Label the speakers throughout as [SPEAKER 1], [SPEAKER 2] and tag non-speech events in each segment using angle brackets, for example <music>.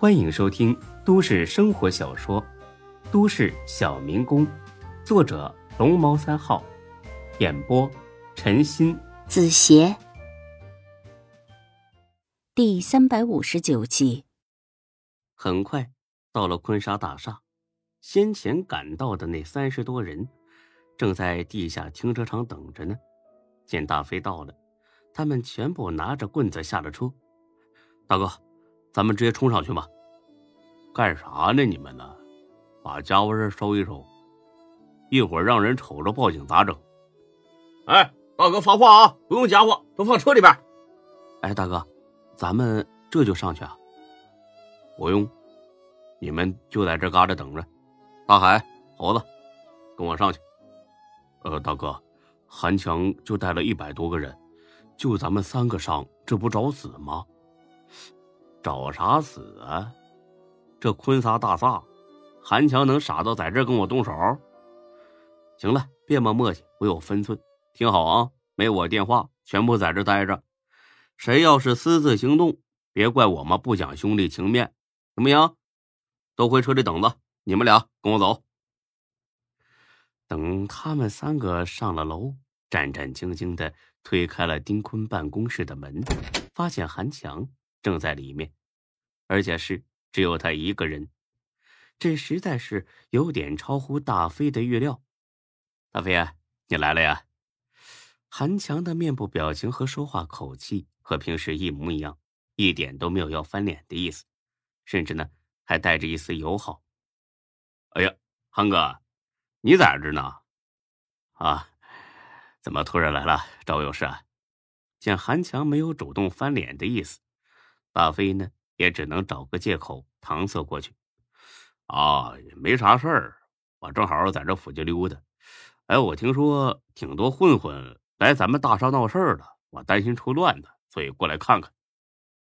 [SPEAKER 1] 欢迎收听都市生活小说《都市小民工》，作者龙猫三号，演播陈鑫、
[SPEAKER 2] 子邪，第三百五十九集。
[SPEAKER 1] 很快到了坤沙大厦，先前赶到的那三十多人正在地下停车场等着呢。见大飞到了，他们全部拿着棍子下了车。大哥，咱们直接冲上去吧。
[SPEAKER 3] 干啥呢？你们呢？把家伙事收一收，一会儿让人瞅着报警咋整？
[SPEAKER 4] 哎，大哥，发话啊！不用家伙，都放车里边。
[SPEAKER 1] 哎，大哥，咱们这就上去啊？
[SPEAKER 3] 不用，你们就在这嘎达等着。大海、猴子，跟我上去。呃，大哥。韩强就带了一百多个人，就咱们三个上，这不找死吗？
[SPEAKER 1] 找啥死啊？这坤沙大厦，韩强能傻到在这跟我动手？行了，别磨磨叽，我有分寸。听好啊，没我电话，全部在这待着。谁要是私自行动，别怪我们不讲兄弟情面，怎么样？都回车里等着。你们俩跟我走。等他们三个上了楼，战战兢兢的推开了丁坤办公室的门，发现韩强正在里面，而且是只有他一个人，这实在是有点超乎大飞的预料。大飞啊，你来了呀？韩强的面部表情和说话口气和平时一模一样，一点都没有要翻脸的意思，甚至呢还带着一丝友好。
[SPEAKER 3] 哎呀，韩哥。你咋这呢，
[SPEAKER 1] 啊？怎么突然来了？找我有事啊？见韩强没有主动翻脸的意思，大飞呢也只能找个借口搪塞过去。
[SPEAKER 3] 啊，没啥事儿，我正好在这附近溜达。哎，我听说挺多混混来咱们大厦闹事儿了，我担心出乱子，所以过来看看。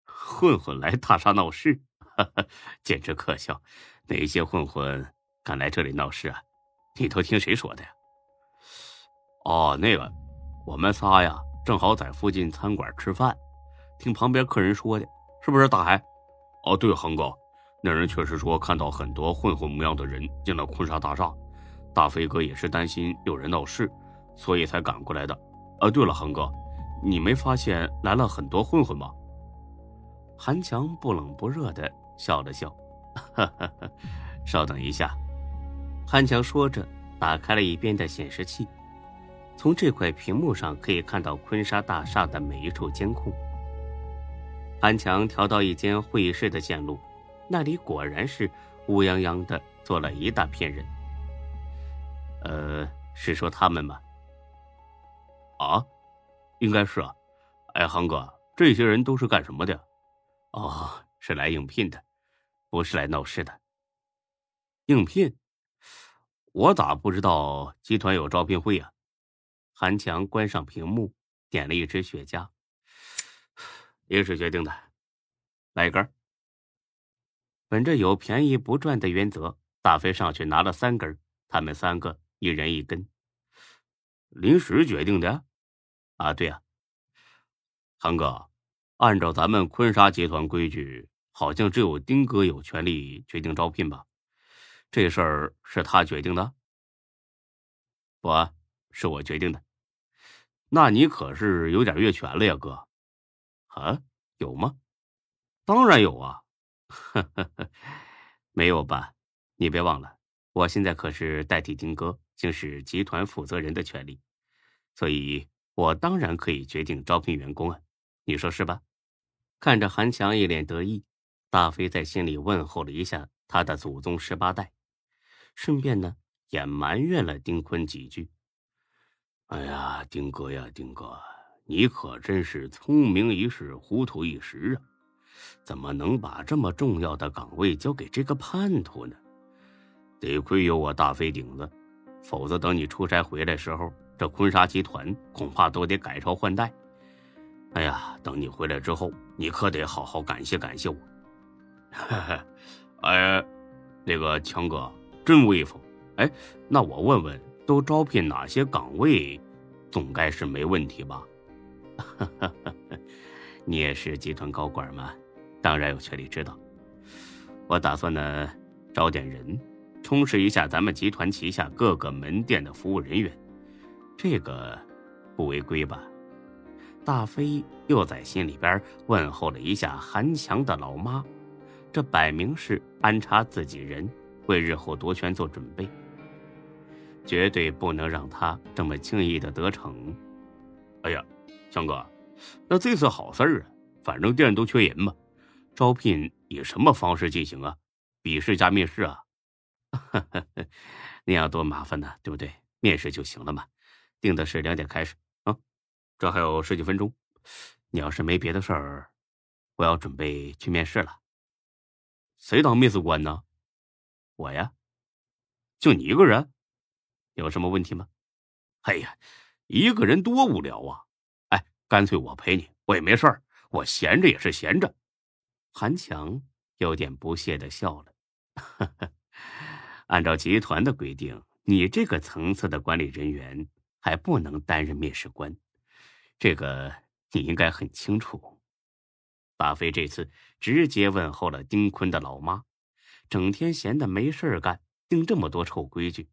[SPEAKER 1] 混混来大厦闹事，<laughs> 简直可笑！哪些混混敢来这里闹事啊？你都听谁说的呀？
[SPEAKER 3] 哦，那个，我们仨呀，正好在附近餐馆吃饭，听旁边客人说的，是不是大海？哦，对，恒哥，那人确实说看到很多混混模样的人进了坤沙大厦，大飞哥也是担心有人闹事，所以才赶过来的。啊，对了，恒哥，你没发现来了很多混混吗？
[SPEAKER 1] 韩强不冷不热的笑了笑，哈哈，稍等一下。韩强说着，打开了一边的显示器，从这块屏幕上可以看到坤沙大厦的每一处监控。韩强调到一间会议室的线路，那里果然是乌泱泱的坐了一大片人。呃，是说他们吗？
[SPEAKER 3] 啊，应该是啊。哎，航哥，这些人都是干什么的？
[SPEAKER 1] 哦，是来应聘的，不是来闹事的。应聘。我咋不知道集团有招聘会啊？韩强关上屏幕，点了一支雪茄。临时决定的，来一根。本着有便宜不赚的原则，大飞上去拿了三根，他们三个一人一根。
[SPEAKER 3] 临时决定的？
[SPEAKER 1] 啊，对呀。
[SPEAKER 3] 韩哥，按照咱们坤沙集团规矩，好像只有丁哥有权利决定招聘吧？
[SPEAKER 1] 这事儿是他决定的，不，是我决定的。
[SPEAKER 3] 那你可是有点越权了呀，哥。
[SPEAKER 1] 啊，有吗？
[SPEAKER 3] 当然有啊。<laughs>
[SPEAKER 1] 没有吧？你别忘了，我现在可是代替丁哥行使集团负责人的权利，所以我当然可以决定招聘员工啊。你说是吧？看着韩强一脸得意，大飞在心里问候了一下他的祖宗十八代。顺便呢，也埋怨了丁坤几句。
[SPEAKER 3] 哎呀，丁哥呀，丁哥，你可真是聪明一世，糊涂一时啊！怎么能把这么重要的岗位交给这个叛徒呢？得亏有我大飞顶子，否则等你出差回来时候，这坤沙集团恐怕都得改朝换代。哎呀，等你回来之后，你可得好好感谢感谢我。哈哈，哎，那个强哥。真威风，哎，那我问问，都招聘哪些岗位？总该是没问题吧？
[SPEAKER 1] 哈 <laughs> 哈你也是集团高管嘛，当然有权利知道。我打算呢招点人，充实一下咱们集团旗下各个门店的服务人员，这个不违规吧？大飞又在心里边问候了一下韩强的老妈，这摆明是安插自己人，为日后夺权做准备。绝对不能让他这么轻易的得逞。
[SPEAKER 3] 哎呀，强哥，那这次好事啊！反正店都缺人嘛，招聘以什么方式进行啊？笔试加面试啊？<laughs>
[SPEAKER 1] 那样多麻烦呢，对不对？面试就行了嘛。定的是两点开始啊，这还有十几分钟。你要是没别的事儿，我要准备去面试了。
[SPEAKER 3] 谁当面试官呢？
[SPEAKER 1] 我呀，
[SPEAKER 3] 就你一个人？
[SPEAKER 1] 有什么问题吗？
[SPEAKER 3] 哎呀，一个人多无聊啊！干脆我陪你，我也没事儿，我闲着也是闲着。
[SPEAKER 1] 韩强有点不屑的笑了。<laughs> 按照集团的规定，你这个层次的管理人员还不能担任面试官，这个你应该很清楚。大飞这次直接问候了丁坤的老妈，整天闲的没事干，定这么多臭规矩。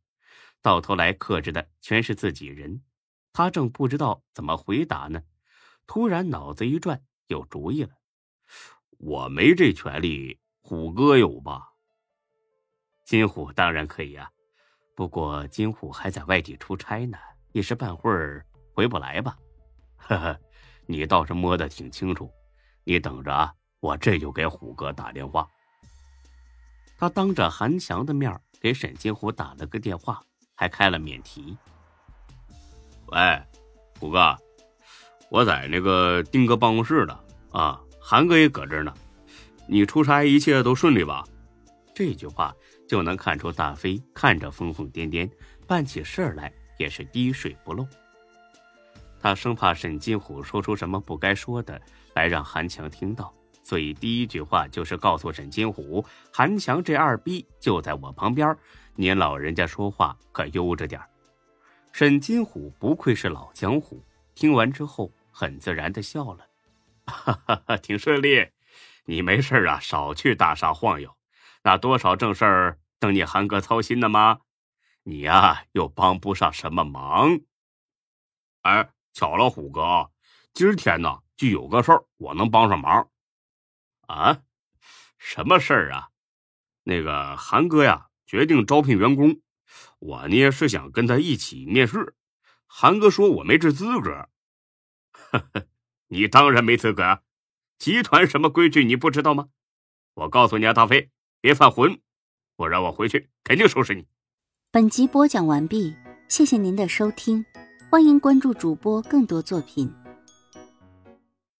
[SPEAKER 1] 到头来克制的全是自己人，他正不知道怎么回答呢，突然脑子一转，有主意了。
[SPEAKER 3] 我没这权利，虎哥有吧？
[SPEAKER 1] 金虎当然可以啊，不过金虎还在外地出差呢，一时半会儿回不来吧？
[SPEAKER 3] 呵呵，你倒是摸得挺清楚。你等着啊，我这就给虎哥打电话。
[SPEAKER 1] 他当着韩强的面给沈金虎打了个电话。还开了免提。
[SPEAKER 3] 喂，虎哥，我在那个丁哥办公室呢，啊，韩哥也搁这呢。你出差一切都顺利吧？
[SPEAKER 1] 这句话就能看出大飞看着疯疯癫癫，办起事来也是滴水不漏。他生怕沈金虎说出什么不该说的来让韩强听到，所以第一句话就是告诉沈金虎：“韩强这二逼就在我旁边。”您老人家说话可悠着点沈金虎不愧是老江湖，听完之后很自然的笑了，
[SPEAKER 3] 哈哈哈，挺顺利。你没事啊，少去大厦晃悠，那多少正事儿等你韩哥操心的吗？你呀，又帮不上什么忙。哎，巧了，虎哥，今天呢就有个事儿，我能帮上忙。
[SPEAKER 1] 啊，
[SPEAKER 3] 什么事儿啊？那个韩哥呀。决定招聘员工，我呢是想跟他一起面试。韩哥说我没这资格，<laughs>
[SPEAKER 1] 你当然没资格。集团什么规矩你不知道吗？我告诉你啊，大飞，别犯浑，不然我回去肯定收拾你。
[SPEAKER 2] 本集播讲完毕，谢谢您的收听，欢迎关注主播更多作品。